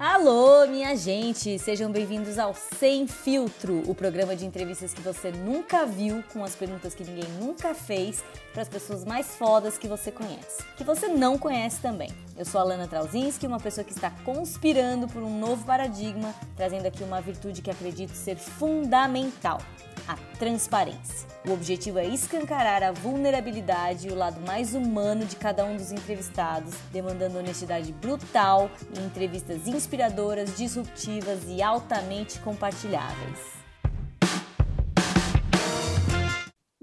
Alô, minha gente! Sejam bem-vindos ao Sem Filtro, o programa de entrevistas que você nunca viu, com as perguntas que ninguém nunca fez, para as pessoas mais fodas que você conhece, que você não conhece também. Eu sou a Lana Trauzinski, uma pessoa que está conspirando por um novo paradigma, trazendo aqui uma virtude que acredito ser fundamental a transparência. O objetivo é escancarar a vulnerabilidade e o lado mais humano de cada um dos entrevistados, demandando honestidade brutal e entrevistas inspiradoras, disruptivas e altamente compartilháveis.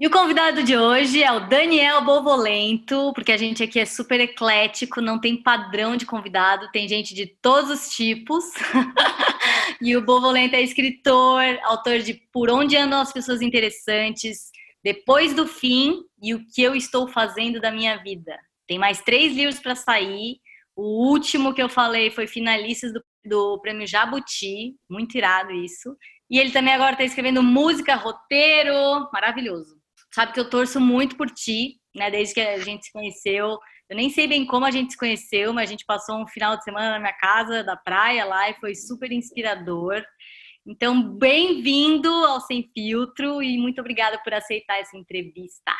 E o convidado de hoje é o Daniel Bovolento, porque a gente aqui é super eclético, não tem padrão de convidado, tem gente de todos os tipos. e o Bovolento é escritor, autor de Por Onde Andam as Pessoas Interessantes, Depois do Fim e O Que Eu Estou Fazendo da Minha Vida. Tem mais três livros para sair. O último que eu falei foi finalista do, do Prêmio Jabuti, muito irado isso. E ele também agora está escrevendo música, roteiro, maravilhoso sabe que eu torço muito por ti, né? Desde que a gente se conheceu. Eu nem sei bem como a gente se conheceu, mas a gente passou um final de semana na minha casa, da praia lá, e foi super inspirador. Então, bem-vindo ao Sem Filtro e muito obrigada por aceitar essa entrevista.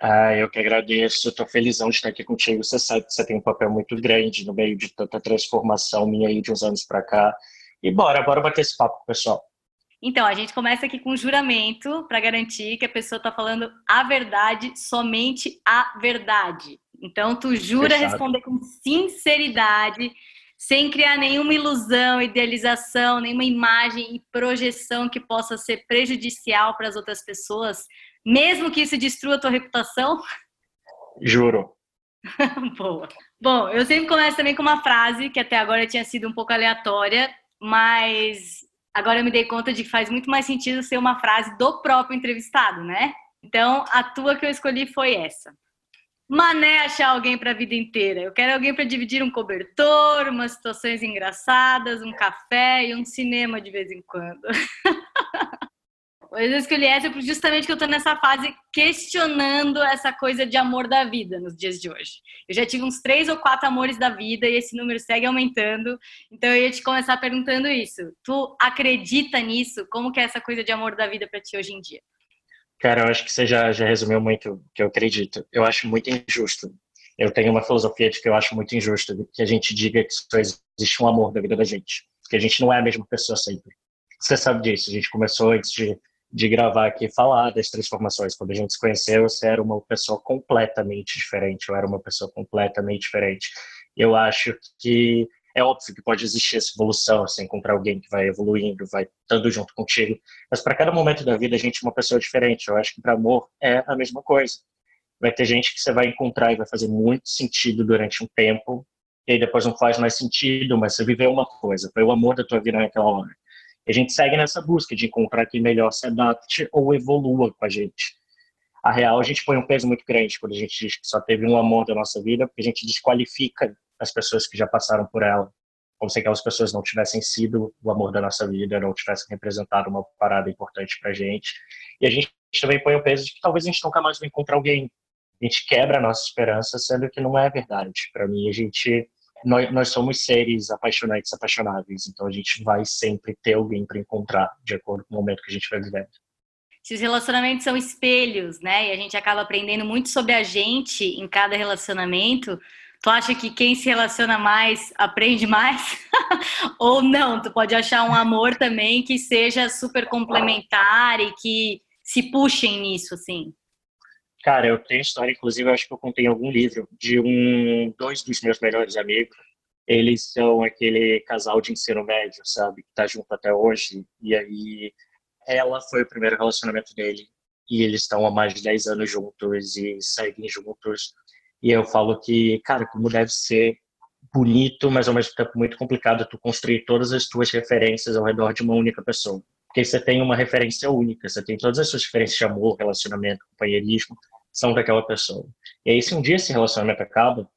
Ah, eu que agradeço, estou felizão de estar aqui contigo. Você sabe que você tem um papel muito grande no meio de tanta transformação minha aí de uns anos para cá. E bora, bora bater esse papo, pessoal. Então, a gente começa aqui com um juramento para garantir que a pessoa está falando a verdade, somente a verdade. Então, tu jura Fechado. responder com sinceridade, sem criar nenhuma ilusão, idealização, nenhuma imagem e projeção que possa ser prejudicial para as outras pessoas, mesmo que isso destrua a tua reputação? Juro. Boa. Bom, eu sempre começo também com uma frase que até agora tinha sido um pouco aleatória, mas Agora eu me dei conta de que faz muito mais sentido ser uma frase do próprio entrevistado, né? Então, a tua que eu escolhi foi essa. Mané achar alguém para a vida inteira. Eu quero alguém para dividir um cobertor, umas situações engraçadas, um café e um cinema de vez em quando. Eu escolhi essa justamente que eu tô nessa fase questionando essa coisa de amor da vida nos dias de hoje. Eu já tive uns três ou quatro amores da vida e esse número segue aumentando. Então eu ia te começar perguntando isso. Tu acredita nisso? Como que é essa coisa de amor da vida para ti hoje em dia? Cara, eu acho que você já, já resumiu muito o que eu acredito. Eu acho muito injusto. Eu tenho uma filosofia de que eu acho muito injusto que a gente diga que só existe um amor da vida da gente. Porque a gente não é a mesma pessoa sempre. Você sabe disso. A gente começou antes de de gravar aqui falar das transformações. Quando a gente se conheceu, você era uma pessoa completamente diferente, eu era uma pessoa completamente diferente. Eu acho que é óbvio que pode existir essa evolução, você encontrar alguém que vai evoluindo, vai estando junto contigo, mas para cada momento da vida a gente é uma pessoa diferente. Eu acho que para amor é a mesma coisa. Vai ter gente que você vai encontrar e vai fazer muito sentido durante um tempo, e aí depois não faz mais sentido, mas você viveu uma coisa, foi o amor da tua vida naquela hora. A gente segue nessa busca de encontrar quem melhor se adapte ou evolua com a gente. A real, a gente põe um peso muito grande quando a gente diz que só teve um amor da nossa vida, porque a gente desqualifica as pessoas que já passaram por ela, como se aquelas pessoas não tivessem sido o amor da nossa vida, não tivessem representado uma parada importante pra gente. E a gente também põe o peso de que talvez a gente nunca mais vai encontrar alguém. A gente quebra a nossa esperança, sendo que não é verdade. Para mim, a gente nós, nós somos seres apaixonantes, apaixonáveis, então a gente vai sempre ter alguém para encontrar, de acordo com o momento que a gente vai vivendo. Se os relacionamentos são espelhos, né, e a gente acaba aprendendo muito sobre a gente em cada relacionamento, tu acha que quem se relaciona mais aprende mais? Ou não? Tu pode achar um amor também que seja super complementar e que se puxem nisso, assim? Cara, eu tenho história, inclusive, acho que eu contei em algum livro, de um, dois dos meus melhores amigos. Eles são aquele casal de ensino médio, sabe? Que tá junto até hoje. E aí, ela foi o primeiro relacionamento dele. E eles estão há mais de 10 anos juntos e seguem juntos. E eu falo que, cara, como deve ser bonito, mas ao mesmo tempo muito complicado tu construir todas as tuas referências ao redor de uma única pessoa. Porque você tem uma referência única, você tem todas as suas referências de amor, relacionamento, companheirismo, são daquela pessoa. E aí, se um dia esse relacionamento acaba,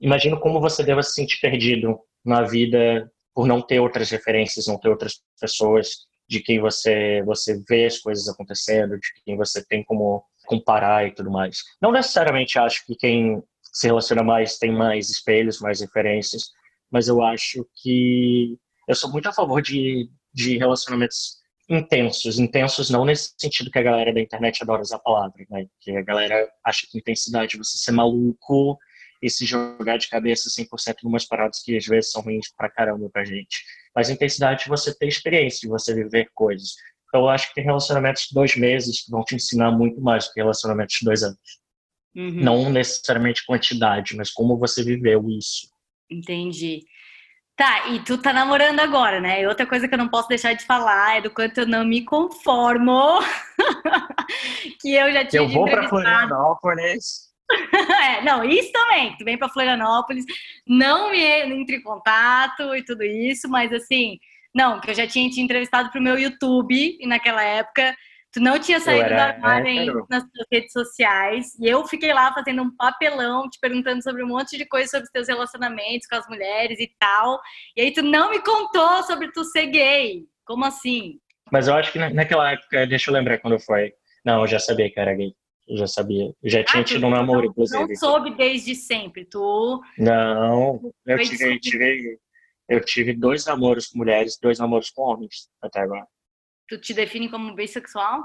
imagino como você deva se sentir perdido na vida por não ter outras referências, não ter outras pessoas de quem você você vê as coisas acontecendo, de quem você tem como comparar e tudo mais. Não necessariamente acho que quem se relaciona mais tem mais espelhos, mais referências, mas eu acho que eu sou muito a favor de, de relacionamentos intensos. Intensos não nesse sentido que a galera da internet adora usar a palavra, né? Que a galera acha que intensidade é você ser maluco e se jogar de cabeça 100% em umas paradas que às vezes são ruins pra caramba pra gente. Mas intensidade é você ter experiência, você viver coisas. Então eu acho que tem relacionamentos de dois meses que vão te ensinar muito mais do que relacionamentos de dois anos. Uhum. Não necessariamente quantidade, mas como você viveu isso. Entendi. Tá, e tu tá namorando agora, né? E outra coisa que eu não posso deixar de falar é do quanto eu não me conformo. que eu já tive. Eu vou pra Florianópolis. é, não, isso também. Tu vem pra Florianópolis, não me entre em contato e tudo isso, mas assim, não, que eu já tinha te entrevistado pro meu YouTube e naquela época Tu não tinha saído do armário nas suas redes sociais. E eu fiquei lá fazendo um papelão, te perguntando sobre um monte de coisa sobre os teus relacionamentos com as mulheres e tal. E aí tu não me contou sobre tu ser gay. Como assim? Mas eu acho que naquela época, deixa eu lembrar quando foi. Não, eu já sabia que era gay. Eu já sabia. Eu já tinha ah, tido um namoro, inclusive. Não soube desde sempre, tu. Não, eu tive, tive, eu tive dois namoros com mulheres, dois namoros com homens até agora. Tu te define como bissexual?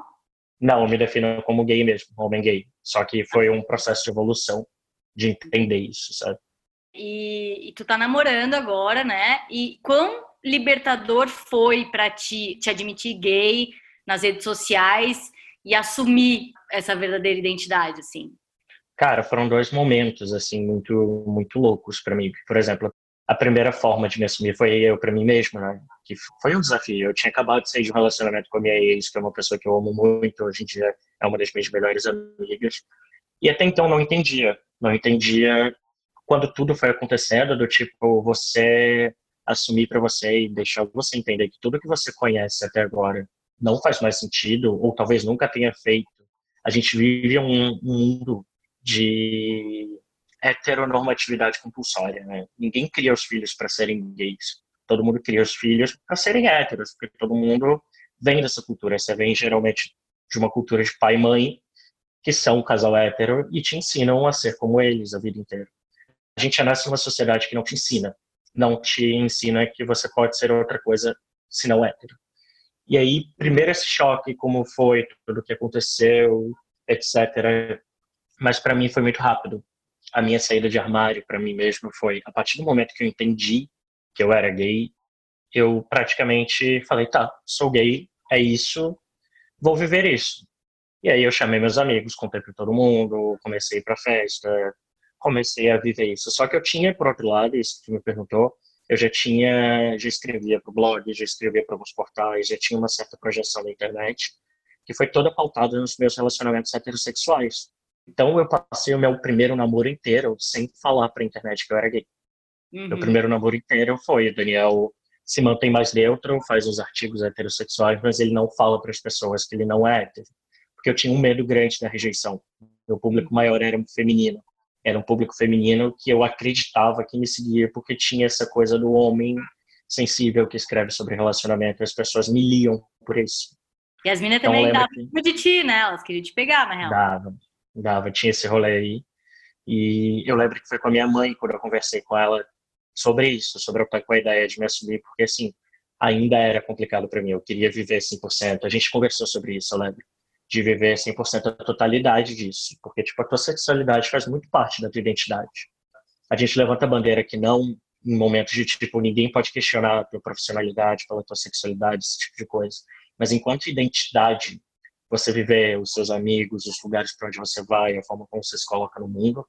Não, eu me defino como gay mesmo, homem gay. Só que foi um processo de evolução de entender isso, sabe? E, e tu tá namorando agora, né? E quão libertador foi para ti te admitir gay nas redes sociais e assumir essa verdadeira identidade, assim? Cara, foram dois momentos assim muito muito loucos para mim. Por exemplo, a primeira forma de me assumir foi eu para mim mesmo, né? Que foi um desafio. Eu tinha acabado de sair de um relacionamento com a minha ex, que é uma pessoa que eu amo muito, hoje em dia é uma das minhas melhores amigas. E até então não entendia, não entendia quando tudo foi acontecendo, do tipo você assumir para você e deixar você entender que tudo que você conhece até agora não faz mais sentido, ou talvez nunca tenha feito. A gente vive um, mundo de heteronormatividade compulsória, né? Ninguém cria os filhos para serem gays. Todo mundo cria os filhos para serem héteros, porque todo mundo vem dessa cultura. Você vem geralmente de uma cultura de pai e mãe, que são um casal hétero e te ensinam a ser como eles a vida inteira. A gente nasce numa sociedade que não te ensina, não te ensina que você pode ser outra coisa se não hétero. E aí, primeiro esse choque, como foi, tudo o que aconteceu, etc. Mas para mim foi muito rápido a minha saída de armário para mim mesmo foi a partir do momento que eu entendi que eu era gay, eu praticamente falei, tá, sou gay, é isso, vou viver isso. E aí eu chamei meus amigos, contei para todo mundo, comecei para festa, comecei a viver isso. Só que eu tinha, por outro lado, isso que tu me perguntou, eu já tinha, já escrevia para o blog, já escrevia para alguns portais, já tinha uma certa projeção na internet, que foi toda pautada nos meus relacionamentos heterossexuais. Então eu passei o meu primeiro namoro inteiro sem falar para a internet que eu era gay. Uhum. Meu primeiro namoro inteiro foi o Daniel se mantém mais neutro, faz os artigos heterossexuais, mas ele não fala para as pessoas que ele não é hétero, porque eu tinha um medo grande da rejeição. Meu público maior era feminino. Era um público feminino que eu acreditava que me seguia porque tinha essa coisa do homem sensível que escreve sobre relacionamento. As pessoas me liam por isso. E as meninas então, também davam que... de ti, né? Elas queriam te pegar, na real. Davam dava, tinha esse rolê aí. E eu lembro que foi com a minha mãe quando eu conversei com ela sobre isso, sobre com a ideia de me assumir, porque assim, ainda era complicado para mim. Eu queria viver 100%. A gente conversou sobre isso, eu lembro, de viver 100% a totalidade disso, porque tipo a tua sexualidade faz muito parte da tua identidade. A gente levanta a bandeira que não em momentos de tipo ninguém pode questionar a tua profissionalidade, pela tua sexualidade, esse tipo de coisa. Mas enquanto identidade você viver os seus amigos, os lugares para onde você vai, a forma como você se coloca no mundo,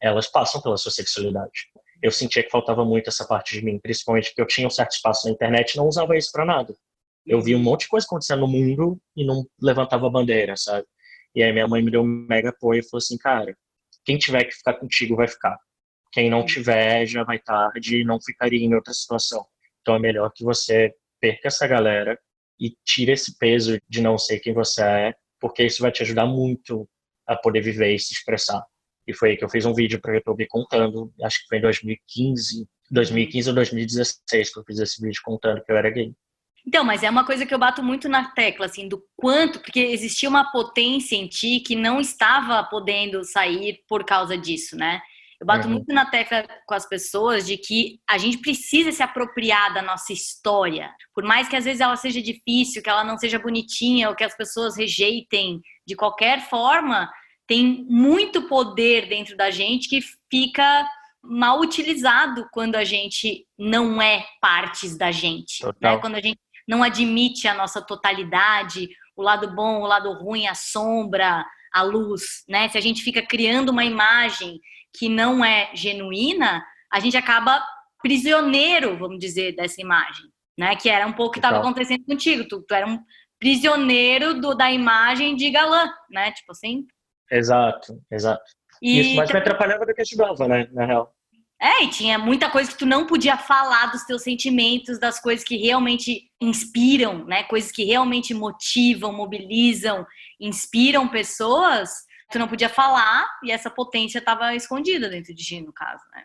elas passam pela sua sexualidade. Eu sentia que faltava muito essa parte de mim, principalmente porque eu tinha um certo espaço na internet e não usava isso para nada. Eu vi um monte de coisa acontecendo no mundo e não levantava a bandeira, sabe? E aí minha mãe me deu um mega apoio e falou assim, cara, quem tiver que ficar contigo vai ficar. Quem não tiver já vai tarde e não ficaria em outra situação. Então é melhor que você perca essa galera e tira esse peso de não ser quem você é, porque isso vai te ajudar muito a poder viver e se expressar. E foi aí que eu fiz um vídeo para o YouTube contando, acho que foi em 2015, 2015 ou 2016 que eu fiz esse vídeo contando que eu era gay. Então, mas é uma coisa que eu bato muito na tecla, assim, do quanto, porque existia uma potência em ti que não estava podendo sair por causa disso, né? Eu bato uhum. muito na tecla com as pessoas de que a gente precisa se apropriar da nossa história. Por mais que às vezes ela seja difícil, que ela não seja bonitinha, ou que as pessoas rejeitem de qualquer forma, tem muito poder dentro da gente que fica mal utilizado quando a gente não é partes da gente. Né? Quando a gente não admite a nossa totalidade, o lado bom, o lado ruim, a sombra, a luz, né? Se a gente fica criando uma imagem que não é genuína, a gente acaba prisioneiro, vamos dizer, dessa imagem, né? Que era um pouco o que estava acontecendo contigo. Tu, tu, era um prisioneiro do, da imagem de galã, né? Tipo assim. Exato, exato. E isso mais me atrapalhava do que ajudava, né? Na real. É, e tinha muita coisa que tu não podia falar dos teus sentimentos, das coisas que realmente inspiram, né? Coisas que realmente motivam, mobilizam, inspiram pessoas. Tu não podia falar e essa potência estava escondida dentro de ti, no caso, né?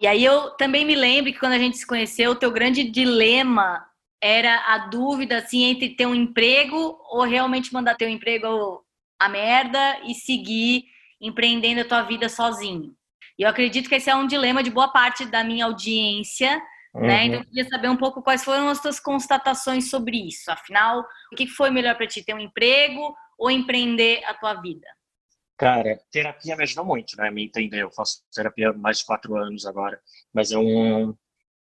E aí eu também me lembro que quando a gente se conheceu, o teu grande dilema era a dúvida assim entre ter um emprego ou realmente mandar teu emprego a merda e seguir empreendendo a tua vida sozinho. E eu acredito que esse é um dilema de boa parte da minha audiência, uhum. né? Então eu queria saber um pouco quais foram as tuas constatações sobre isso. Afinal, o que foi melhor para ti, ter um emprego ou empreender a tua vida? Cara, terapia me ajudou muito, né? Me entender. Eu faço terapia há mais de quatro anos agora, mas é um,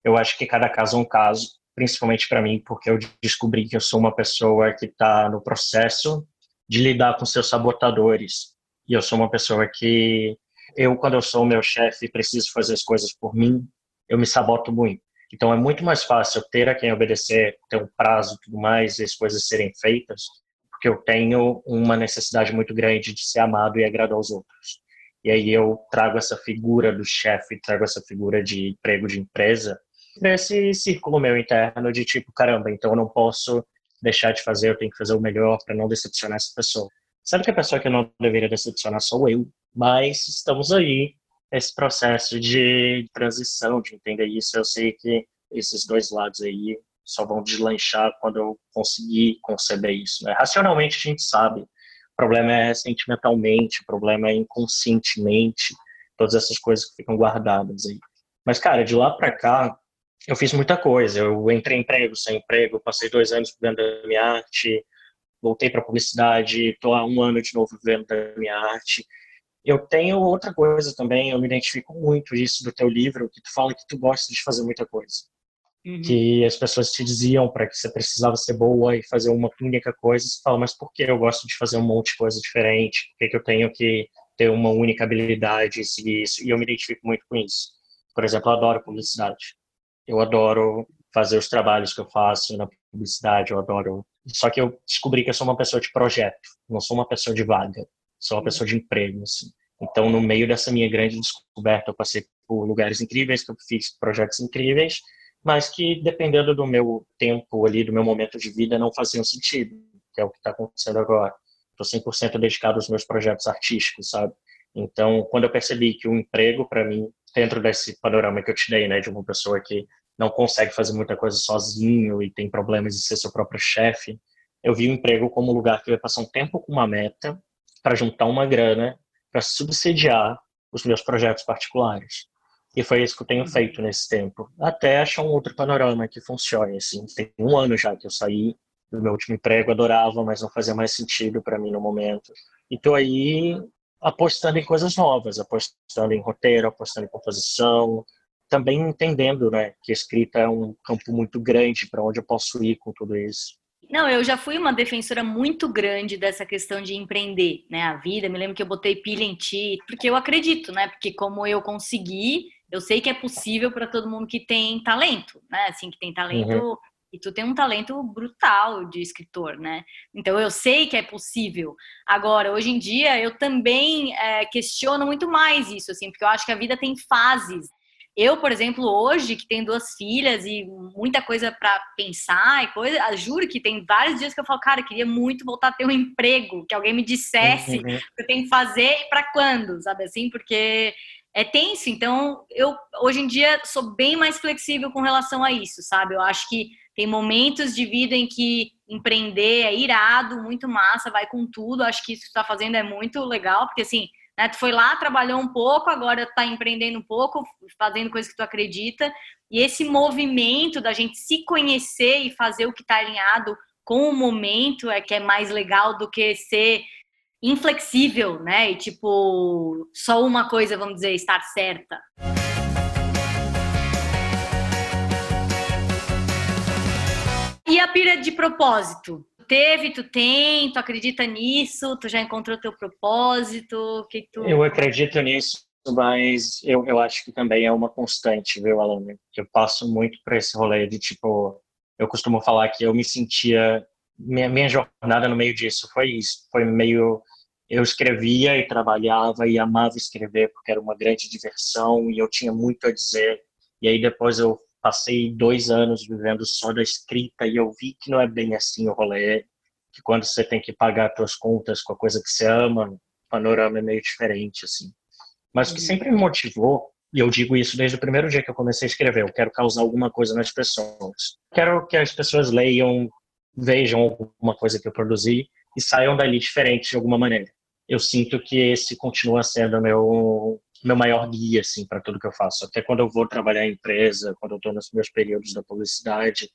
eu acho que cada caso é um caso, principalmente para mim, porque eu descobri que eu sou uma pessoa que está no processo de lidar com seus sabotadores. E eu sou uma pessoa que eu, quando eu sou o meu chefe e preciso fazer as coisas por mim, eu me saboto muito. Então é muito mais fácil ter a quem obedecer, ter um prazo e tudo mais, e as coisas serem feitas, porque eu tenho uma necessidade muito grande de ser amado e agradar aos outros. E aí eu trago essa figura do chefe, trago essa figura de emprego de empresa, nesse círculo meu interno de tipo, caramba, então eu não posso deixar de fazer, eu tenho que fazer o melhor para não decepcionar essa pessoa. Sabe que a pessoa que eu não deveria decepcionar sou eu, mas estamos aí, esse processo de transição, de entender isso. Eu sei que esses dois lados aí só vão deslanchar quando eu conseguir conceber isso. Né? Racionalmente a gente sabe, o problema é sentimentalmente, o problema é inconscientemente, todas essas coisas que ficam guardadas aí. Mas, cara, de lá para cá, eu fiz muita coisa. Eu entrei em emprego, sem emprego, passei dois anos vivendo da minha arte, voltei para publicidade, estou há um ano de novo vivendo da minha arte. Eu tenho outra coisa também, eu me identifico muito isso do teu livro, que tu fala que tu gosta de fazer muita coisa. Uhum. Que as pessoas te diziam para que você precisava ser boa e fazer uma única coisa, você fala, mas por que eu gosto de fazer um monte de coisa diferente? Por que, que eu tenho que ter uma única habilidade e seguir isso? E eu me identifico muito com isso. Por exemplo, eu adoro publicidade eu adoro fazer os trabalhos que eu faço na publicidade, eu adoro. Só que eu descobri que eu sou uma pessoa de projeto, não sou uma pessoa de vaga, sou uma pessoa de emprego. Assim. Então, no meio dessa minha grande descoberta, eu passei por lugares incríveis, que eu fiz projetos incríveis, mas que, dependendo do meu tempo ali, do meu momento de vida, não faziam sentido, que é o que está acontecendo agora. Estou 100% dedicado aos meus projetos artísticos, sabe? Então, quando eu percebi que o emprego, para mim, dentro desse panorama que eu te dei, né, de uma pessoa que não consegue fazer muita coisa sozinho e tem problemas de ser seu próprio chefe, eu vi o emprego como um lugar que eu ia passar um tempo com uma meta para juntar uma grana para subsidiar os meus projetos particulares. E foi isso que eu tenho uhum. feito nesse tempo. Até achar um outro panorama que funcione. Assim, tem um ano já que eu saí do meu último emprego, adorava, mas não fazia mais sentido para mim no momento. E tô aí apostando em coisas novas, apostando em roteiro, apostando em composição, também entendendo, né, que a escrita é um campo muito grande para onde eu posso ir com tudo isso. Não, eu já fui uma defensora muito grande dessa questão de empreender, né, a vida. Me lembro que eu botei pilha em ti, porque eu acredito, né, porque como eu consegui, eu sei que é possível para todo mundo que tem talento, né, assim que tem talento uhum. E tu tem um talento brutal de escritor, né? Então eu sei que é possível. Agora, hoje em dia, eu também é, questiono muito mais isso, assim, porque eu acho que a vida tem fases. Eu, por exemplo, hoje, que tenho duas filhas e muita coisa para pensar e coisa, juro que tem vários dias que eu falo, cara, eu queria muito voltar a ter um emprego, que alguém me dissesse uhum. que eu tenho que fazer e para quando, sabe assim? Porque é tenso. Então, eu hoje em dia sou bem mais flexível com relação a isso, sabe? Eu acho que Tem momentos de vida em que empreender é irado, muito massa, vai com tudo. Acho que isso que tu tá fazendo é muito legal, porque assim, né, tu foi lá, trabalhou um pouco, agora tá empreendendo um pouco, fazendo coisas que tu acredita. E esse movimento da gente se conhecer e fazer o que tá alinhado com o momento é que é mais legal do que ser inflexível, né? E tipo, só uma coisa, vamos dizer, estar certa. E a pira de propósito? Teve, tu tem, tu acredita nisso? Tu já encontrou teu propósito? que tu... Eu acredito nisso, mas eu, eu acho que também é uma constante, viu, Alana? Eu passo muito por esse rolê de tipo, eu costumo falar que eu me sentia minha, minha jornada no meio disso foi isso, foi meio eu escrevia e trabalhava e amava escrever porque era uma grande diversão e eu tinha muito a dizer. E aí depois eu passei dois anos vivendo só da escrita e eu vi que não é bem assim o rolê, que quando você tem que pagar suas contas com a coisa que você ama, o panorama é meio diferente, assim. Mas o que uhum. sempre me motivou, e eu digo isso desde o primeiro dia que eu comecei a escrever, eu quero causar alguma coisa nas pessoas. Quero que as pessoas leiam, vejam alguma coisa que eu produzi e saiam dali diferentes de alguma maneira. Eu sinto que esse continua sendo meu meu maior guia assim para tudo que eu faço. Até quando eu vou trabalhar em empresa, quando eu estou nos meus períodos da publicidade,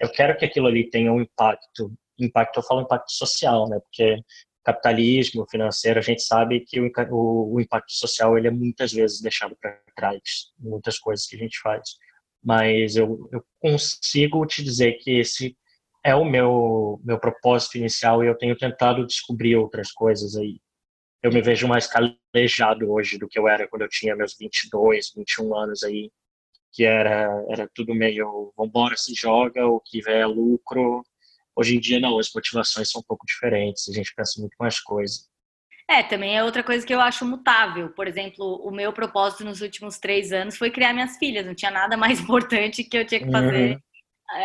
eu quero que aquilo ali tenha um impacto. Impacto, eu falo impacto social, né? Porque capitalismo financeiro, a gente sabe que o, o, o impacto social ele é muitas vezes deixado para trás, muitas coisas que a gente faz. Mas eu, eu consigo te dizer que esse é o meu meu propósito inicial e eu tenho tentado descobrir outras coisas aí eu me vejo mais calejado hoje do que eu era quando eu tinha meus 22, 21 anos aí, que era era tudo meio vambora, se joga, o que vier é lucro. Hoje em dia não, as motivações são um pouco diferentes, a gente pensa muito mais coisas. É, também é outra coisa que eu acho mutável. Por exemplo, o meu propósito nos últimos três anos foi criar minhas filhas. Não tinha nada mais importante que eu tinha que fazer uhum.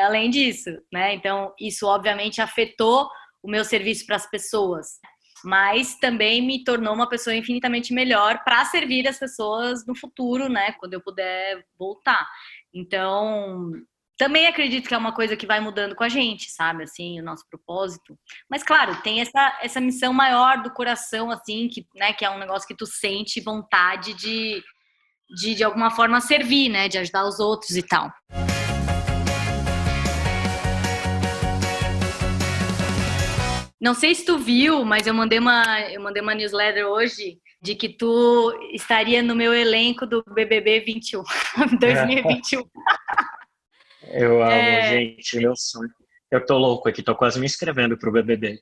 além disso, né? Então, isso obviamente afetou o meu serviço para as pessoas mas também me tornou uma pessoa infinitamente melhor para servir as pessoas no futuro, né, quando eu puder voltar. Então, também acredito que é uma coisa que vai mudando com a gente, sabe, assim, o nosso propósito. Mas claro, tem essa essa missão maior do coração assim, que, né, que é um negócio que tu sente vontade de de, de alguma forma servir, né, de ajudar os outros e tal. Não sei se tu viu, mas eu mandei uma, eu mandei uma newsletter hoje de que tu estaria no meu elenco do BBB 21, 2021. eu amo, é... gente, meu sonho. Eu tô louco aqui, tô quase me inscrevendo pro BBB.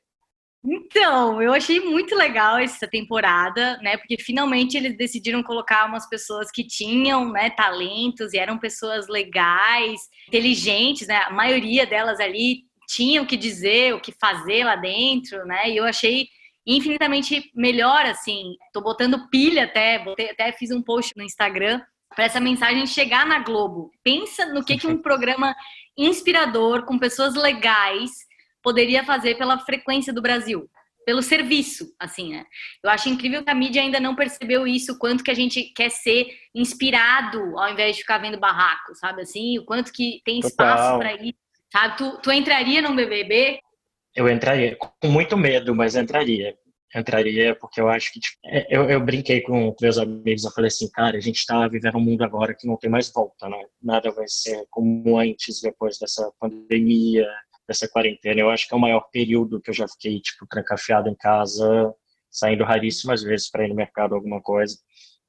Então, eu achei muito legal essa temporada, né? Porque finalmente eles decidiram colocar umas pessoas que tinham, né, talentos e eram pessoas legais, inteligentes, né? A maioria delas ali tinha o que dizer, o que fazer lá dentro, né? E eu achei infinitamente melhor, assim. Tô botando pilha até, botei, até fiz um post no Instagram para essa mensagem chegar na Globo. Pensa no que, que um programa inspirador, com pessoas legais, poderia fazer pela frequência do Brasil, pelo serviço, assim, né? Eu acho incrível que a mídia ainda não percebeu isso, quanto que a gente quer ser inspirado ao invés de ficar vendo barraco, sabe assim? O quanto que tem espaço para isso Sabe? Tu, tu entraria num BBB? Eu entraria, com muito medo, mas entraria. Entraria porque eu acho que. Tipo, é, eu, eu brinquei com meus amigos, eu falei assim, cara, a gente está vivendo um mundo agora que não tem mais volta, né? Nada vai ser como antes, depois dessa pandemia, dessa quarentena. Eu acho que é o maior período que eu já fiquei, tipo, trancafiado em casa, saindo raríssimas vezes para ir no mercado alguma coisa.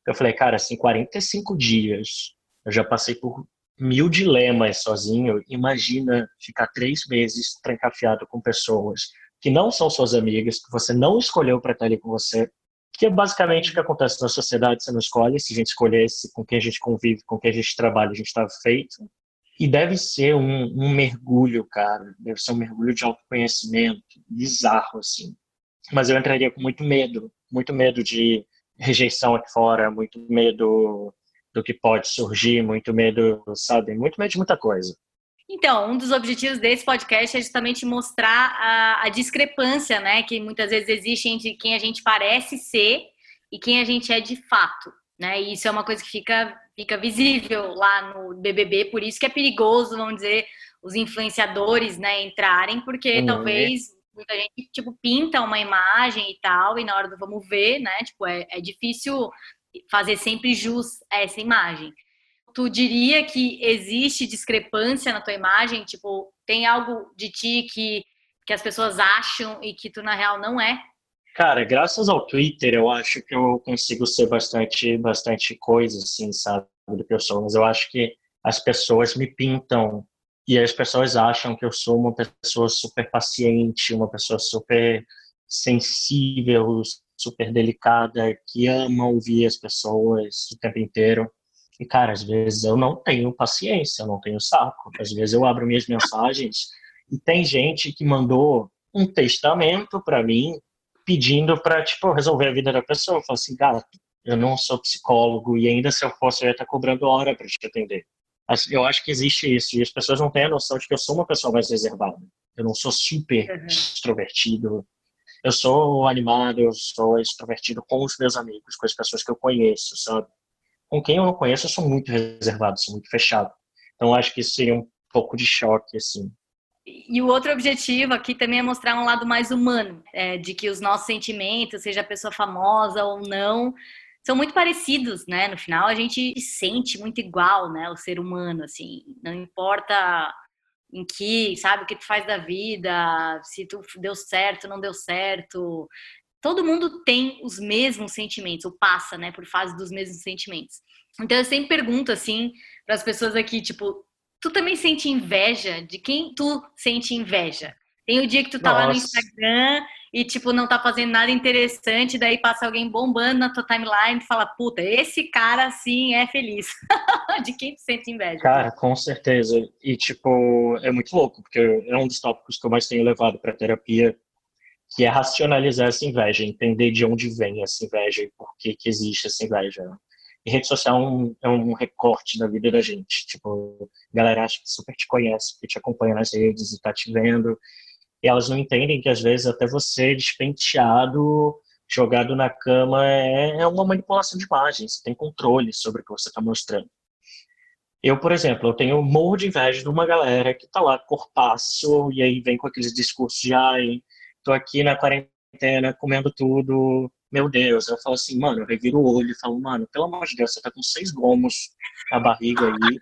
Eu falei, cara, assim, 45 dias, eu já passei por mil dilemas sozinho, imagina ficar três meses trancafiado com pessoas que não são suas amigas, que você não escolheu para estar ali com você, que é basicamente o que acontece na sociedade, você não escolhe, se a gente escolhesse com quem a gente convive, com quem a gente trabalha, a gente estava feito. E deve ser um, um mergulho, cara, deve ser um mergulho de autoconhecimento, bizarro, assim. Mas eu entraria com muito medo, muito medo de rejeição aqui fora, muito medo do que pode surgir, muito medo, sabe? Muito medo de muita coisa. Então, um dos objetivos desse podcast é justamente mostrar a, a, discrepância, né, que muitas vezes existe entre quem a gente parece ser e quem a gente é de fato, né? E isso é uma coisa que fica, fica visível lá no BBB, por isso que é perigoso, vamos dizer, os influenciadores, né, entrarem, porque uhum. talvez muita gente, tipo, pinta uma imagem e tal, e na hora do vamos ver, né, tipo, é, é difícil fazer sempre jus a essa imagem. Tu diria que existe discrepância na tua imagem? Tipo, tem algo de ti que, que as pessoas acham e que tu, na real, não é? Cara, graças ao Twitter, eu acho que eu consigo ser bastante, bastante coisa, assim, sabe, do que eu sou. Mas eu acho que as pessoas me pintam e as pessoas acham que eu sou uma pessoa super paciente, uma pessoa super sensível, super delicada, que ama ouvir as pessoas o tempo inteiro. E, cara, às vezes eu não tenho paciência, eu não tenho saco. Às vezes eu abro minhas mensagens e tem gente que mandou um testamento para mim pedindo para tipo resolver a vida da pessoa. Eu falo assim, cara, eu não sou psicólogo e ainda se eu fosse eu ia estar cobrando hora para te atender. Eu acho que existe isso e as pessoas não têm a noção de que eu sou uma pessoa mais reservada. Eu não sou super uhum. extrovertido. Eu sou animado, eu sou extrovertido com os meus amigos, com as pessoas que eu conheço, sabe? Com quem eu não conheço, eu sou muito reservado, sou muito fechado. Então, acho que isso seria um pouco de choque, assim. E o outro objetivo aqui também é mostrar um lado mais humano, é, de que os nossos sentimentos, seja a pessoa famosa ou não, são muito parecidos, né? No final, a gente sente muito igual, né? O ser humano, assim, não importa em que, sabe, o que tu faz da vida, se tu deu certo, não deu certo. Todo mundo tem os mesmos sentimentos, ou passa, né, por fase dos mesmos sentimentos. Então eu sempre pergunto assim para as pessoas aqui, tipo, tu também sente inveja? De quem tu sente inveja? Tem o dia que tu tá Nossa. lá no Instagram e, tipo, não tá fazendo nada interessante, daí passa alguém bombando na tua timeline e fala, puta, esse cara, assim, é feliz. de quem tu sente inveja? Cara, com certeza. E, tipo, é muito louco, porque é um dos tópicos que eu mais tenho levado pra terapia, que é racionalizar essa inveja, entender de onde vem essa inveja e por que que existe essa inveja. E rede social é um, é um recorte da vida da gente. Tipo, a galera acha que super te conhece, porque te acompanha nas redes e tá te vendo. E elas não entendem que às vezes até você despenteado, jogado na cama, é, é uma manipulação de imagem. Você tem controle sobre o que você está mostrando. Eu, por exemplo, eu tenho morro de inveja de uma galera que tá lá corpaço e aí vem com aqueles discursos de ai, tô aqui na quarentena comendo tudo, meu Deus. Eu falo assim, mano, eu reviro o olho e falo, mano, pelo amor de Deus, você tá com seis gomos na barriga aí.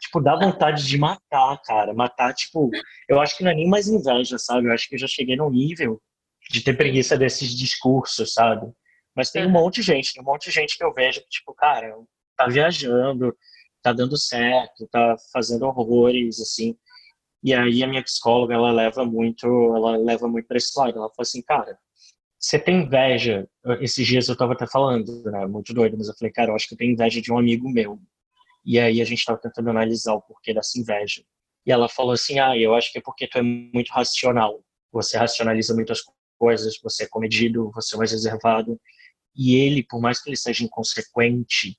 Tipo, dá vontade de matar, cara. Matar, tipo, eu acho que não é nem mais inveja, sabe? Eu acho que eu já cheguei num nível de ter preguiça desses discursos, sabe? Mas tem um monte de gente, tem um monte de gente que eu vejo que, tipo, cara, tá viajando, tá dando certo, tá fazendo horrores, assim. E aí a minha psicóloga, ela leva muito, ela leva muito para esse lado. Ela fala assim, cara, você tem inveja? Esses dias eu tava até falando, né? Muito doido, mas eu falei, cara, eu acho que eu tenho inveja de um amigo meu. E aí a gente tava tentando analisar o porquê dessa inveja. E ela falou assim, ah, eu acho que é porque tu é muito racional. Você racionaliza muitas coisas, você é comedido, você é mais reservado. E ele, por mais que ele seja inconsequente,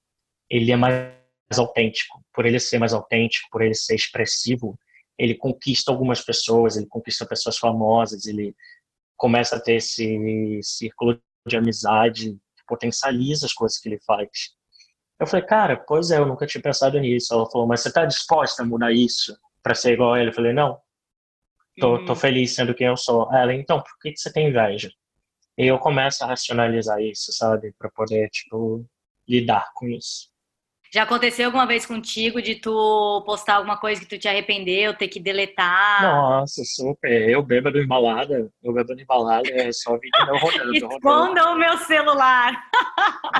ele é mais autêntico. Por ele ser mais autêntico, por ele ser expressivo, ele conquista algumas pessoas, ele conquista pessoas famosas, ele começa a ter esse círculo de amizade, potencializa as coisas que ele faz. Eu falei, cara, pois é, eu nunca tinha pensado nisso. Ela falou, mas você está disposta a mudar isso para ser igual a ele? Eu falei, não, tô, uhum. tô feliz sendo quem eu sou. Ela, então, por que, que você tem inveja? E eu começo a racionalizar isso, sabe, para poder, tipo, lidar com isso. Já aconteceu alguma vez contigo de tu postar alguma coisa que tu te arrependeu, ter que deletar? Nossa, super. Eu bêbado embalada, eu bêbado embalada, é só vídeo meu rodando. Esconda o meu celular.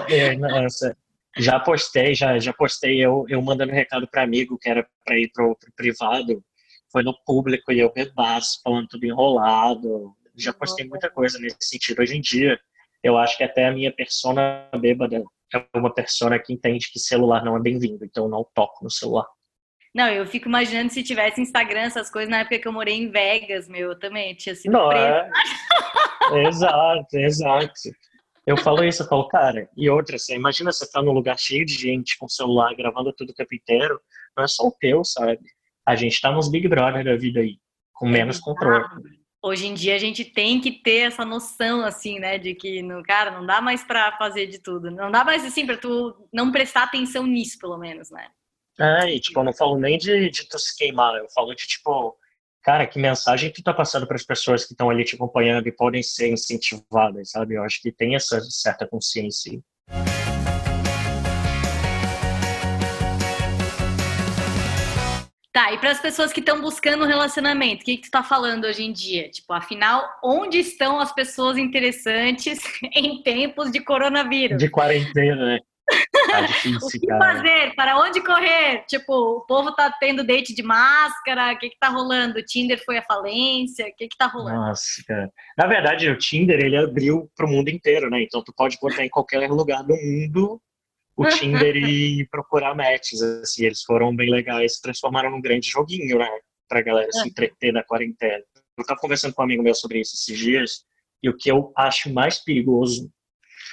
É, nossa. Já postei, já, já postei eu, eu mandando recado para amigo que era para ir pro, pro privado. Foi no público e eu bebaço, falando tudo enrolado. Já postei muita coisa nesse sentido. Hoje em dia, eu acho que até a minha persona bêbada é uma persona que entende que celular não é bem-vindo, então eu não toco no celular. Não, eu fico imaginando se tivesse Instagram, essas coisas, na época que eu morei em Vegas, meu, eu também tinha sido não, É... exato, exato. Eu falo isso, eu falo, cara, e outra, você imagina você tá num lugar cheio de gente com celular gravando tudo o tempo inteiro, não é só o teu, sabe? A gente tá nos Big Brother da vida aí, com menos é controle hoje em dia a gente tem que ter essa noção assim, né, de que no cara não dá mais para fazer de tudo, não dá mais assim para tu não prestar atenção nisso, pelo menos, né? É, e tipo, eu não falo nem de, de tu se queimar, eu falo de tipo, cara, que mensagem tu tá passando para as pessoas que estão ali te acompanhando e podem ser incentivadas, sabe? Eu acho que tem essa certa consciência. Tá, e para as pessoas que estão buscando um relacionamento, o que, que tu está falando hoje em dia? Tipo, afinal, onde estão as pessoas interessantes em tempos de coronavírus? De quarentena, né? Tá difícil, o que cara. fazer? Para onde correr? Tipo, o povo tá tendo date de máscara, o que que tá rolando? O Tinder foi à falência, o que que tá rolando? Nossa, cara. Na verdade, o Tinder, ele abriu pro mundo inteiro, né? Então, tu pode botar em qualquer lugar do mundo o Tinder e procurar matches, assim, eles foram bem legais, se transformaram num grande joguinho, né, pra galera se entreter na quarentena. Eu tava conversando com um amigo meu sobre isso esses dias, e o que eu acho mais perigoso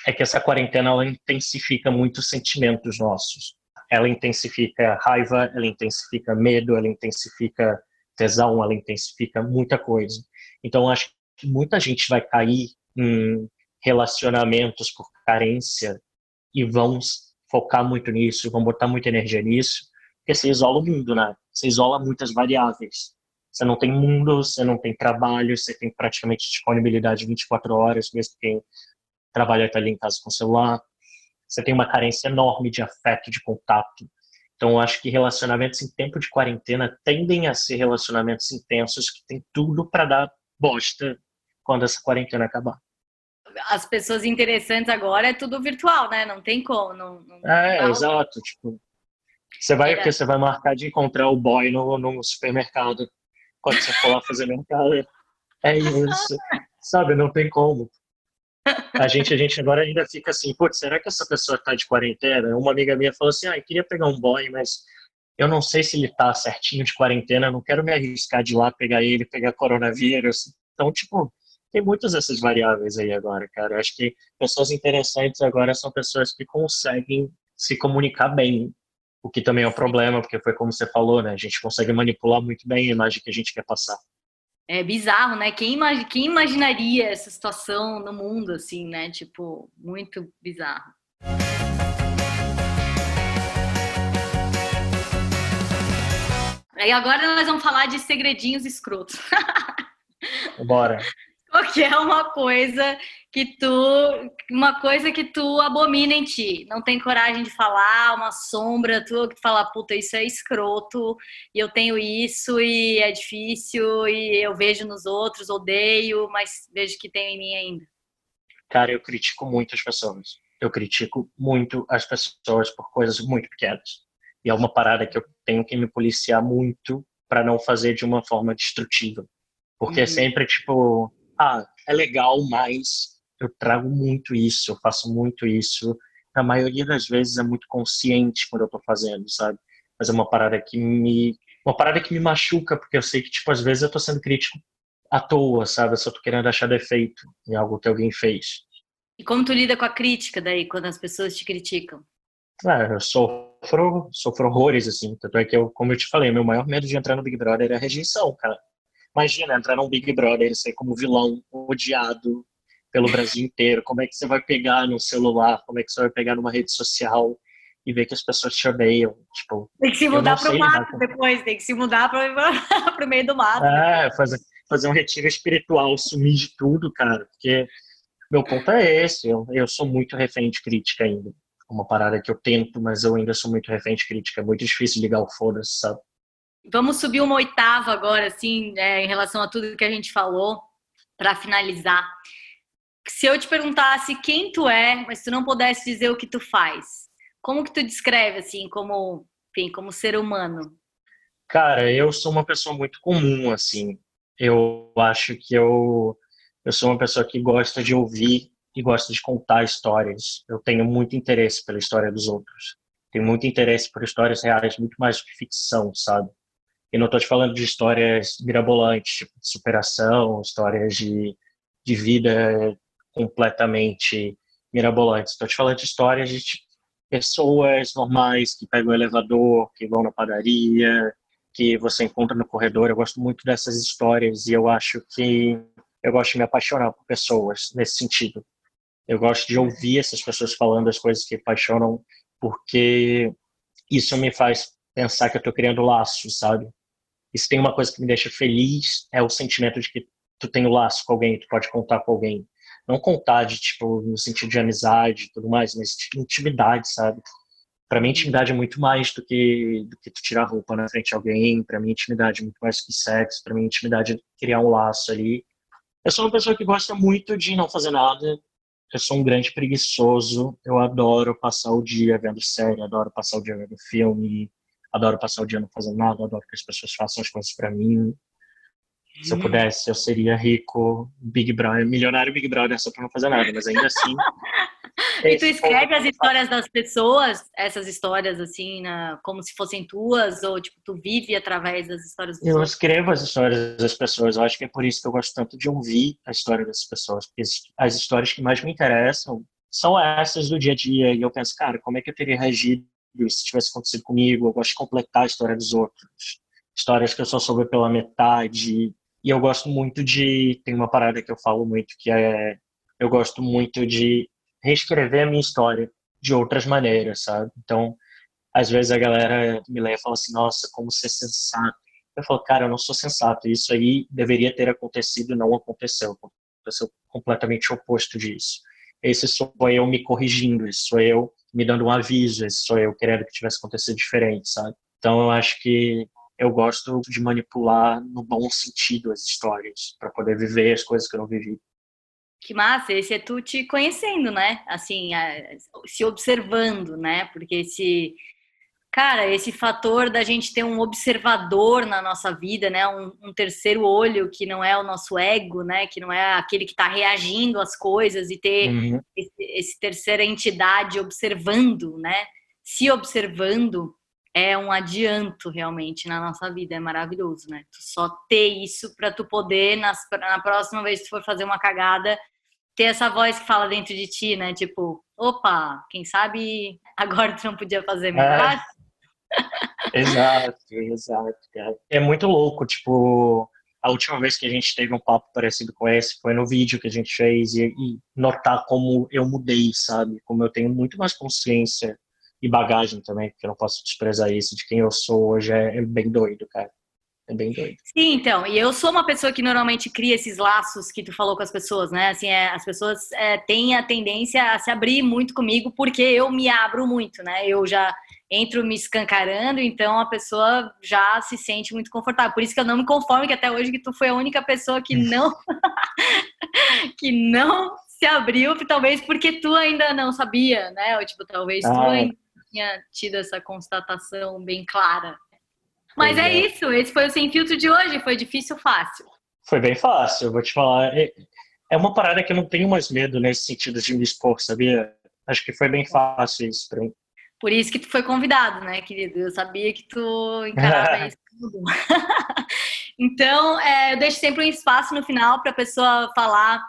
é que essa quarentena, ela intensifica muitos sentimentos nossos. Ela intensifica raiva, ela intensifica medo, ela intensifica tesão, ela intensifica muita coisa. Então, acho que muita gente vai cair em relacionamentos por carência e vão focar muito nisso, vão botar muita energia nisso, porque você isola o mundo, né? Você isola muitas variáveis. Você não tem mundo, você não tem trabalho, você tem praticamente disponibilidade 24 horas, mesmo quem trabalha ali em casa com o celular. Você tem uma carência enorme de afeto, de contato. Então, eu acho que relacionamentos em tempo de quarentena tendem a ser relacionamentos intensos que tem tudo para dar bosta quando essa quarentena acabar as pessoas interessantes agora é tudo virtual, né? Não tem como. Não, não é, não. exato. Tipo, você vai, é. porque você vai marcar de encontrar o boy no, no supermercado quando você for lá fazer mercado. É isso. Sabe, não tem como. A gente, a gente agora ainda fica assim, putz, será que essa pessoa tá de quarentena? Uma amiga minha falou assim, ah, eu queria pegar um boy, mas eu não sei se ele tá certinho de quarentena, não quero me arriscar de ir lá pegar ele, pegar coronavírus. Então, tipo, tem muitas dessas variáveis aí agora, cara. Eu acho que pessoas interessantes agora são pessoas que conseguem se comunicar bem, o que também é um problema, porque foi como você falou, né? A gente consegue manipular muito bem a imagem que a gente quer passar. É bizarro, né? Quem, imag... Quem imaginaria essa situação no mundo, assim, né? Tipo, muito bizarro. Aí agora nós vamos falar de segredinhos escrotos. Bora. Porque é uma coisa que tu, uma coisa que tu abomina em ti, não tem coragem de falar, uma sombra tua que tu fala, puta, isso é escroto, e eu tenho isso e é difícil e eu vejo nos outros, odeio, mas vejo que tem em mim ainda. Cara, eu critico muito as pessoas. Eu critico muito as pessoas por coisas muito pequenas. E é uma parada que eu tenho que me policiar muito para não fazer de uma forma destrutiva. Porque uhum. é sempre tipo, ah, é legal, mas eu trago muito isso, eu faço muito isso. Na maioria das vezes é muito consciente quando eu tô fazendo, sabe? Mas é uma parada que me uma parada que me machuca, porque eu sei que tipo às vezes eu tô sendo crítico à toa, sabe? Eu só tô querendo achar defeito em algo que alguém fez. E como tu lida com a crítica daí quando as pessoas te criticam? Ah, eu sofro, sofro horrores, assim. Tanto é que eu, como eu te falei, meu maior medo de entrar no Big Brother é a rejeição, cara. Imagina entrar num Big Brother e sair como vilão, odiado pelo Brasil inteiro. Como é que você vai pegar no celular? Como é que você vai pegar numa rede social e ver que as pessoas te odeiam? Tipo, tem que se mudar para o mato depois, tem que se mudar para o meio do mato. É, fazer, fazer um retiro espiritual, sumir de tudo, cara. Porque meu ponto é esse. Eu, eu sou muito refém de crítica ainda. Uma parada que eu tento, mas eu ainda sou muito refém de crítica. É muito difícil ligar o foda-se, sabe? Vamos subir uma oitava agora, assim, é, em relação a tudo que a gente falou, para finalizar. Se eu te perguntasse quem tu é, mas tu não pudesse dizer o que tu faz, como que tu descreve, assim, como, enfim, como ser humano? Cara, eu sou uma pessoa muito comum, assim. Eu acho que eu, eu sou uma pessoa que gosta de ouvir e gosta de contar histórias. Eu tenho muito interesse pela história dos outros. Tenho muito interesse por histórias reais, muito mais que ficção, sabe? E não estou te falando de histórias mirabolantes, tipo de superação, histórias de, de vida completamente mirabolantes. Estou te falando de histórias de tipo, pessoas normais que pegam o elevador, que vão na padaria, que você encontra no corredor. Eu gosto muito dessas histórias e eu acho que eu gosto de me apaixonar por pessoas nesse sentido. Eu gosto de ouvir essas pessoas falando as coisas que apaixonam, porque isso me faz pensar que eu tô criando laços, sabe? E se tem uma coisa que me deixa feliz, é o sentimento de que tu tem o um laço com alguém, tu pode contar com alguém. Não contar de, tipo, no sentido de amizade e tudo mais, mas de intimidade, sabe? Para mim, intimidade é muito mais do que, do que tu tirar roupa na frente de alguém. Para mim, intimidade é muito mais do que sexo. Para mim, intimidade é criar um laço ali. Eu sou uma pessoa que gosta muito de não fazer nada. Eu sou um grande preguiçoso. Eu adoro passar o dia vendo série, adoro passar o dia vendo filme, adoro passar o dia não fazendo nada, adoro que as pessoas façam as coisas para mim. Se eu hum. pudesse, eu seria rico, Big Brother, milionário Big Brother só pra não fazer nada, mas ainda assim. e tu escreve as histórias das pessoas, essas histórias assim, na, como se fossem tuas, ou tipo, tu vive através das histórias das Eu escrevo as histórias das pessoas, eu acho que é por isso que eu gosto tanto de ouvir a história das pessoas, porque as histórias que mais me interessam são essas do dia a dia, e eu penso, cara, como é que eu teria reagido se tivesse acontecido comigo? Eu gosto de completar a história dos outros. Histórias que eu só soube pela metade, e eu gosto muito de. Tem uma parada que eu falo muito que é. Eu gosto muito de reescrever a minha história de outras maneiras, sabe? Então, às vezes a galera me leva e fala assim: nossa, como ser sensato. Eu falo, cara, eu não sou sensato. Isso aí deveria ter acontecido não aconteceu. Aconteceu completamente oposto disso. Esse sou eu me corrigindo, esse sou eu me dando um aviso, esse sou eu querendo que tivesse acontecido diferente, sabe? Então eu acho que eu gosto de manipular no bom sentido as histórias para poder viver as coisas que eu não vivi. Que massa, esse é tu te conhecendo, né? Assim, se observando, né? Porque esse cara, esse fator da gente ter um observador na nossa vida, né? Um, um, terceiro olho que não é o nosso ego, né? Que não é aquele que está reagindo às coisas e ter uhum. esse, esse terceira entidade observando, né? Se observando, é um adianto realmente na nossa vida, é maravilhoso, né? Tu só ter isso para tu poder, nas, na próxima vez que tu for fazer uma cagada, ter essa voz que fala dentro de ti, né? Tipo, opa, quem sabe agora tu não podia fazer melhor? É. exato, exato, cara. É muito louco, tipo, a última vez que a gente teve um papo parecido com esse foi no vídeo que a gente fez e, e notar como eu mudei, sabe? Como eu tenho muito mais consciência e bagagem também, porque eu não posso desprezar isso, de quem eu sou hoje é, é bem doido, cara. É bem doido. Sim, então, e eu sou uma pessoa que normalmente cria esses laços que tu falou com as pessoas, né? Assim, é, as pessoas é, têm a tendência a se abrir muito comigo porque eu me abro muito, né? Eu já entro me escancarando, então a pessoa já se sente muito confortável. Por isso que eu não me conformo que até hoje que tu foi a única pessoa que não que não se abriu, talvez porque tu ainda não sabia, né? Ou tipo, talvez ah, tu ainda tinha tido essa constatação bem clara. Mas é, é, isso, esse foi o Sem Filtro de hoje. Foi difícil ou fácil? Foi bem fácil, vou te falar. É, é uma parada que eu não tenho mais medo nesse sentido de me expor, sabia? Acho que foi bem fácil isso pra mim. Por isso que tu foi convidado, né, querido? Eu sabia que tu encarava isso tudo. então, é, eu deixo sempre um espaço no final para a pessoa falar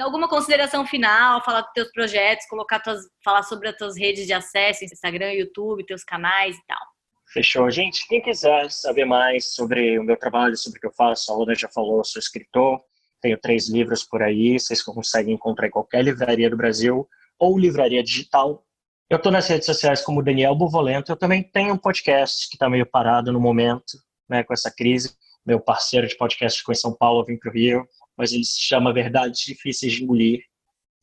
alguma consideração final, falar dos teus projetos, colocar tuas, falar sobre as tuas redes de acesso, Instagram, YouTube, teus canais e tal. Fechou. Gente, quem quiser saber mais sobre o meu trabalho, sobre o que eu faço, a Luna já falou, sou escritor, tenho três livros por aí, vocês conseguem encontrar em qualquer livraria do Brasil ou livraria digital. Eu estou nas redes sociais como Daniel Bovolento, eu também tenho um podcast que está meio parado no momento, né, com essa crise. Meu parceiro de podcast ficou em São Paulo, eu vim para o Rio, mas ele se chama Verdades Difíceis de Engolir.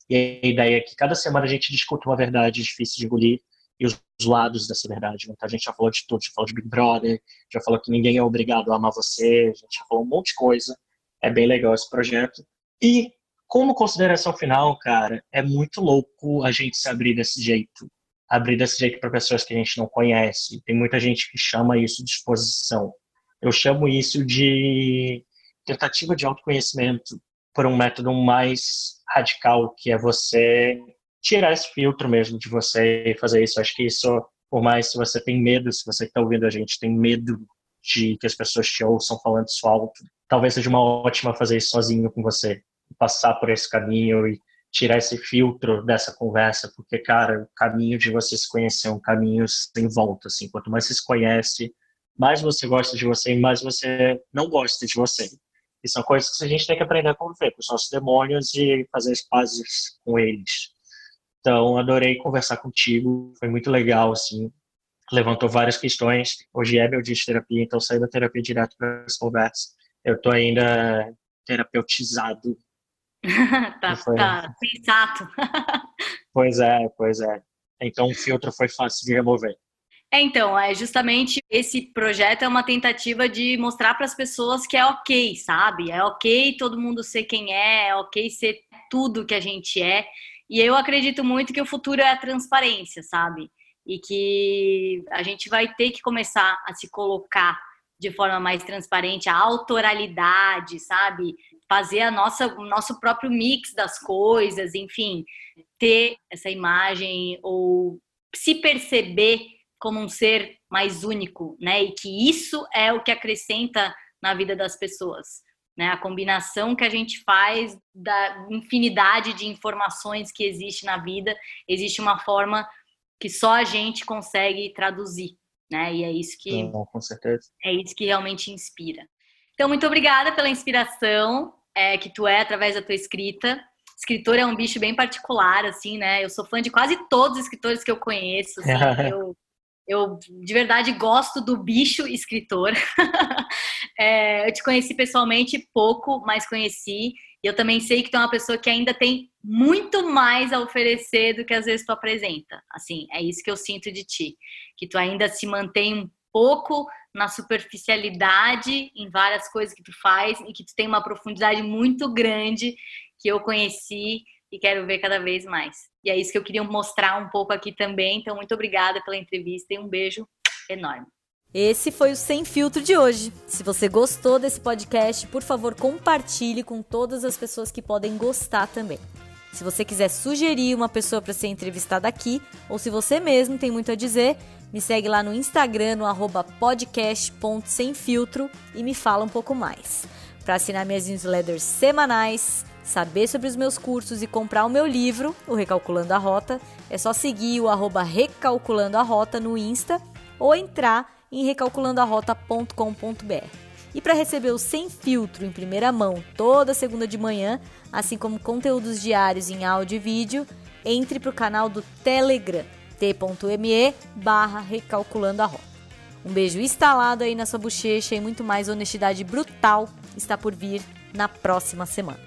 E a ideia é que cada semana a gente discute uma verdade difícil de engolir e os lados dessa verdade. Então, a gente já falou de tudo, já falou de Big Brother, já falou que ninguém é obrigado a amar você, a gente já falou um monte de coisa. É bem legal esse projeto. E, como consideração final, cara, é muito louco a gente se abrir desse jeito. Abrir desse jeito para pessoas que a gente não conhece. Tem muita gente que chama isso de exposição. Eu chamo isso de tentativa de autoconhecimento por um método mais radical, que é você tirar esse filtro mesmo de você e fazer isso. Acho que isso, por mais se você tem medo, se você que está ouvindo a gente tem medo de que as pessoas te ouçam falando isso alto, talvez seja uma ótima fazer isso sozinho com você, passar por esse caminho e tirar esse filtro dessa conversa, porque, cara, o caminho de você se conhecer é um caminho sem volta, assim, quanto mais você se conhece, mais você gosta de você e mais você não gosta de você. E são coisas que a gente tem que aprender a conviver com os nossos demônios e fazer as pazes com eles. Então, adorei conversar contigo, foi muito legal, assim. levantou várias questões. Hoje é meu dia de terapia, então saí da terapia direto para as conversas. Eu estou ainda terapeutizado. tá, foi... tá, sensato. pois é, pois é. Então o filtro foi fácil de remover. É, então, é justamente esse projeto é uma tentativa de mostrar para as pessoas que é ok, sabe? É ok todo mundo ser quem é, é ok ser tudo que a gente é. E eu acredito muito que o futuro é a transparência, sabe? E que a gente vai ter que começar a se colocar de forma mais transparente, a autoralidade, sabe? Fazer a nossa, o nosso próprio mix das coisas, enfim, ter essa imagem ou se perceber como um ser mais único, né? E que isso é o que acrescenta na vida das pessoas, né? A combinação que a gente faz da infinidade de informações que existe na vida, existe uma forma que só a gente consegue traduzir, né? E é isso que Não, com certeza. é isso que realmente inspira. Então, muito obrigada pela inspiração é, que tu é através da tua escrita. Escritor é um bicho bem particular, assim, né? Eu sou fã de quase todos os escritores que eu conheço. Assim, eu eu de verdade gosto do bicho escritor. é, eu te conheci pessoalmente pouco, mas conheci. E eu também sei que tu é uma pessoa que ainda tem muito mais a oferecer do que às vezes tu apresenta. Assim, é isso que eu sinto de ti. Que tu ainda se mantém um pouco na superficialidade em várias coisas que tu faz e que tu tem uma profundidade muito grande que eu conheci e quero ver cada vez mais. E é isso que eu queria mostrar um pouco aqui também. Então, muito obrigada pela entrevista e um beijo enorme. Esse foi o Sem Filtro de hoje. Se você gostou desse podcast, por favor, compartilhe com todas as pessoas que podem gostar também. Se você quiser sugerir uma pessoa para ser entrevistada aqui, ou se você mesmo tem muito a dizer, me segue lá no Instagram, no podcast.semfiltro e me fala um pouco mais. Para assinar minhas newsletters semanais, saber sobre os meus cursos e comprar o meu livro, o Recalculando a Rota, é só seguir o arroba Recalculando a Rota no Insta ou entrar em recalculandoarota.com.br. E para receber o Sem Filtro em primeira mão toda segunda de manhã, assim como conteúdos diários em áudio e vídeo, entre para o canal do Telegram, t.me barra Recalculando a Rota. Um beijo instalado aí na sua bochecha e muito mais honestidade brutal está por vir na próxima semana.